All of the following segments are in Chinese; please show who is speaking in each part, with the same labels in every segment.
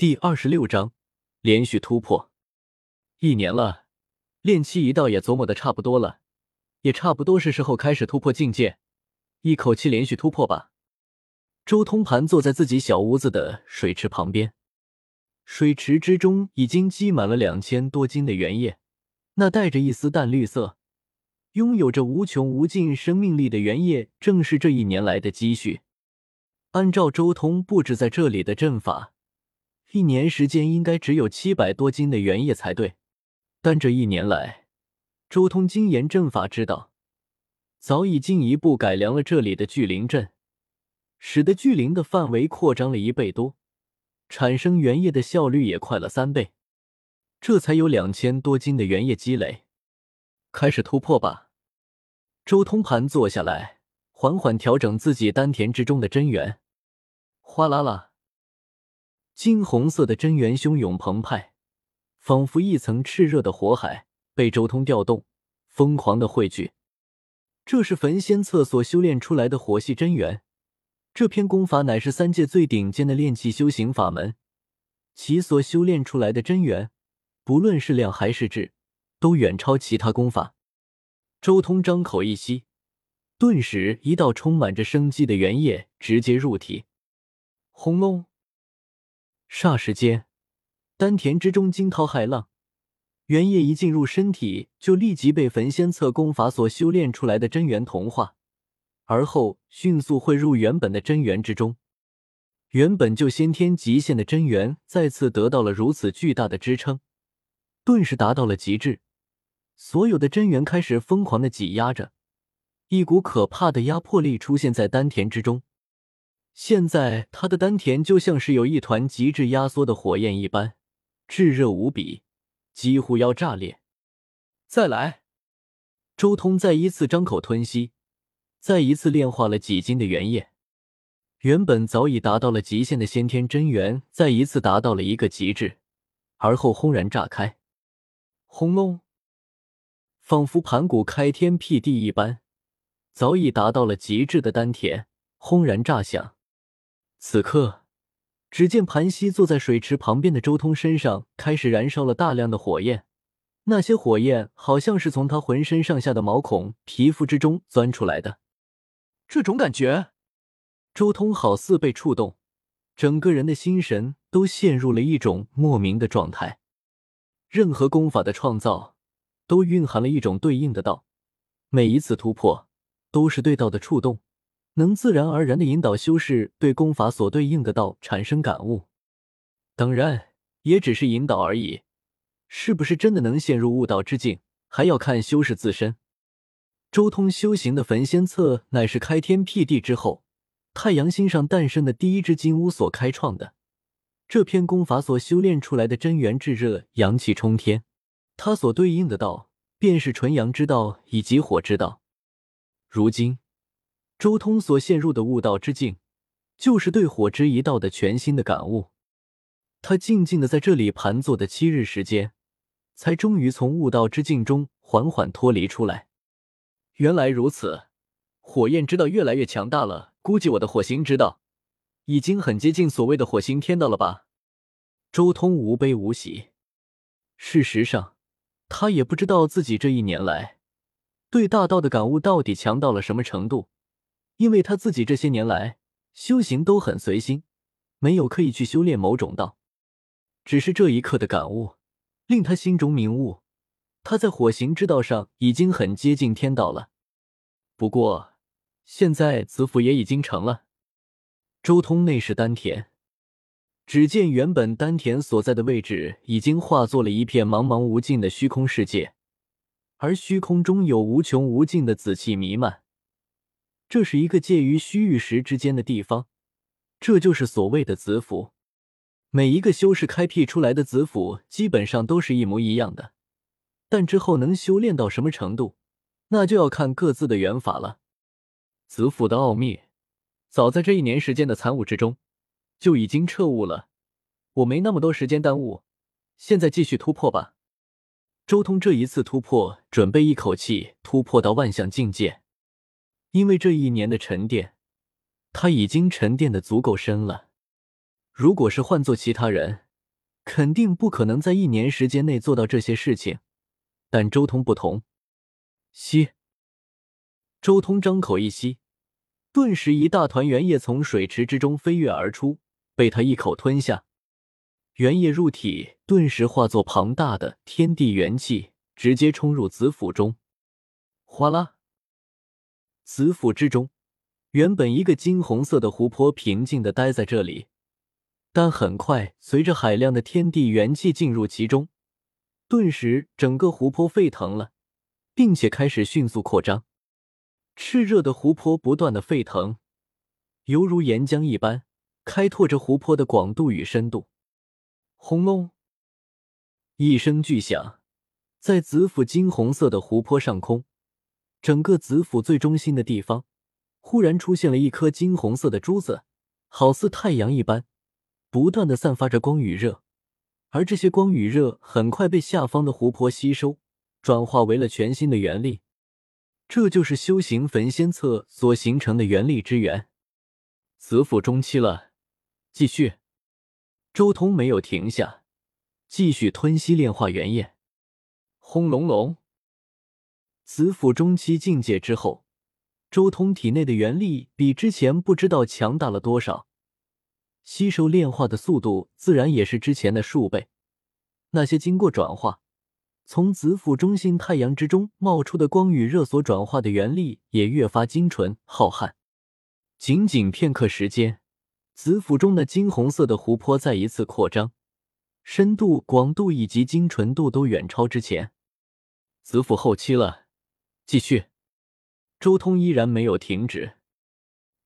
Speaker 1: 第二十六章连续突破。一年了，炼气一道也琢磨的差不多了，也差不多是时候开始突破境界，一口气连续突破吧。周通盘坐在自己小屋子的水池旁边，水池之中已经积满了两千多斤的原液，那带着一丝淡绿色、拥有着无穷无尽生命力的原液，正是这一年来的积蓄。按照周通布置在这里的阵法。一年时间应该只有七百多斤的原液才对，但这一年来，周通精研阵法之道，早已进一步改良了这里的聚灵阵，使得聚灵的范围扩张了一倍多，产生原液的效率也快了三倍，这才有两千多斤的原液积累。开始突破吧！周通盘坐下来，缓缓调整自己丹田之中的真元，哗啦啦。金红色的真元汹涌澎湃，仿佛一层炽热的火海被周通调动，疯狂的汇聚。这是焚仙册所修炼出来的火系真元。这篇功法乃是三界最顶尖的炼气修行法门，其所修炼出来的真元，不论是量还是质，都远超其他功法。周通张口一吸，顿时一道充满着生机的元液直接入体，轰隆！霎时间，丹田之中惊涛骇浪，原液一进入身体，就立即被焚仙策功法所修炼出来的真元同化，而后迅速汇入原本的真元之中。原本就先天极限的真元再次得到了如此巨大的支撑，顿时达到了极致。所有的真元开始疯狂的挤压着，一股可怕的压迫力出现在丹田之中。现在他的丹田就像是有一团极致压缩的火焰一般，炙热无比，几乎要炸裂。再来，周通再一次张口吞吸，再一次炼化了几斤的原液。原本早已达到了极限的先天真元，再一次达到了一个极致，而后轰然炸开。轰隆，仿佛盘古开天辟地一般，早已达到了极致的丹田轰然炸响。此刻，只见盘膝坐在水池旁边的周通身上开始燃烧了大量的火焰，那些火焰好像是从他浑身上下的毛孔、皮肤之中钻出来的。这种感觉，周通好似被触动，整个人的心神都陷入了一种莫名的状态。任何功法的创造，都蕴含了一种对应的道，每一次突破，都是对道的触动。能自然而然的引导修士对功法所对应的道产生感悟，当然也只是引导而已。是不是真的能陷入悟道之境，还要看修士自身。周通修行的焚仙策乃是开天辟地之后，太阳星上诞生的第一只金乌所开创的。这篇功法所修炼出来的真元炙热，阳气冲天，它所对应的道便是纯阳之道以及火之道。如今。周通所陷入的悟道之境，就是对火之一道的全新的感悟。他静静的在这里盘坐的七日时间，才终于从悟道之境中缓缓脱离出来。原来如此，火焰之道越来越强大了。估计我的火星之道，已经很接近所谓的火星天道了吧？周通无悲无喜。事实上，他也不知道自己这一年来对大道的感悟到底强到了什么程度。因为他自己这些年来修行都很随心，没有刻意去修炼某种道，只是这一刻的感悟令他心中明悟，他在火行之道上已经很接近天道了。不过现在子府也已经成了。周通内视丹田，只见原本丹田所在的位置已经化作了一片茫茫无尽的虚空世界，而虚空中有无穷无尽的紫气弥漫。这是一个介于虚与实之间的地方，这就是所谓的子府。每一个修士开辟出来的子府基本上都是一模一样的，但之后能修炼到什么程度，那就要看各自的缘法了。子府的奥秘，早在这一年时间的参悟之中就已经彻悟了。我没那么多时间耽误，现在继续突破吧。周通这一次突破，准备一口气突破到万象境界。因为这一年的沉淀，他已经沉淀的足够深了。如果是换做其他人，肯定不可能在一年时间内做到这些事情。但周通不同，吸。周通张口一吸，顿时一大团原液从水池之中飞跃而出，被他一口吞下。原液入体，顿时化作庞大的天地元气，直接冲入子府中。哗啦！紫府之中，原本一个金红色的湖泊平静的待在这里，但很快随着海量的天地元气进入其中，顿时整个湖泊沸腾了，并且开始迅速扩张。炽热的湖泊不断的沸腾，犹如岩浆一般，开拓着湖泊的广度与深度。轰隆！一声巨响，在紫府金红色的湖泊上空，整个紫府最中心的地方，忽然出现了一颗金红色的珠子，好似太阳一般，不断的散发着光与热。而这些光与热很快被下方的湖泊吸收，转化为了全新的元力。这就是修行焚仙册所形成的元力之源。紫府中期了，继续。周通没有停下，继续吞吸炼化元液。轰隆隆，子府中期境界之后，周通体内的元力比之前不知道强大了多少，吸收炼化的速度自然也是之前的数倍。那些经过转化，从子府中心太阳之中冒出的光与热所转化的元力也越发精纯浩瀚。仅仅片刻时间。紫府中的金红色的湖泊再一次扩张，深度、广度以及精纯度都远超之前。紫府后期了，继续。周通依然没有停止。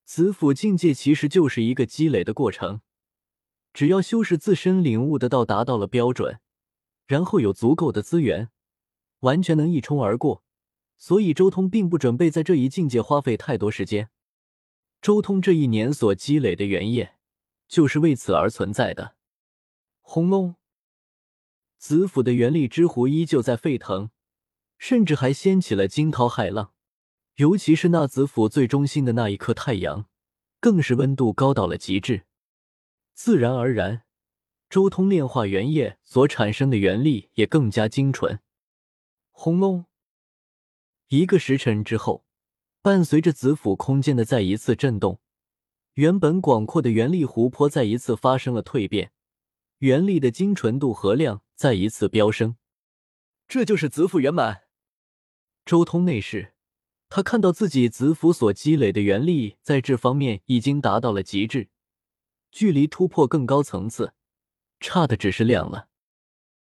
Speaker 1: 紫府境界其实就是一个积累的过程，只要修士自身领悟得到达到了标准，然后有足够的资源，完全能一冲而过。所以周通并不准备在这一境界花费太多时间。周通这一年所积累的原液，就是为此而存在的。轰隆！子府的元力之湖依旧在沸腾，甚至还掀起了惊涛骇浪。尤其是那子府最中心的那一颗太阳，更是温度高到了极致。自然而然，周通炼化原液所产生的元力也更加精纯。轰隆！一个时辰之后。伴随着子府空间的再一次震动，原本广阔的元力湖泊再一次发生了蜕变，元力的精纯度和量再一次飙升。这就是子府圆满。周通内视，他看到自己子府所积累的元力在这方面已经达到了极致，距离突破更高层次，差的只是量了。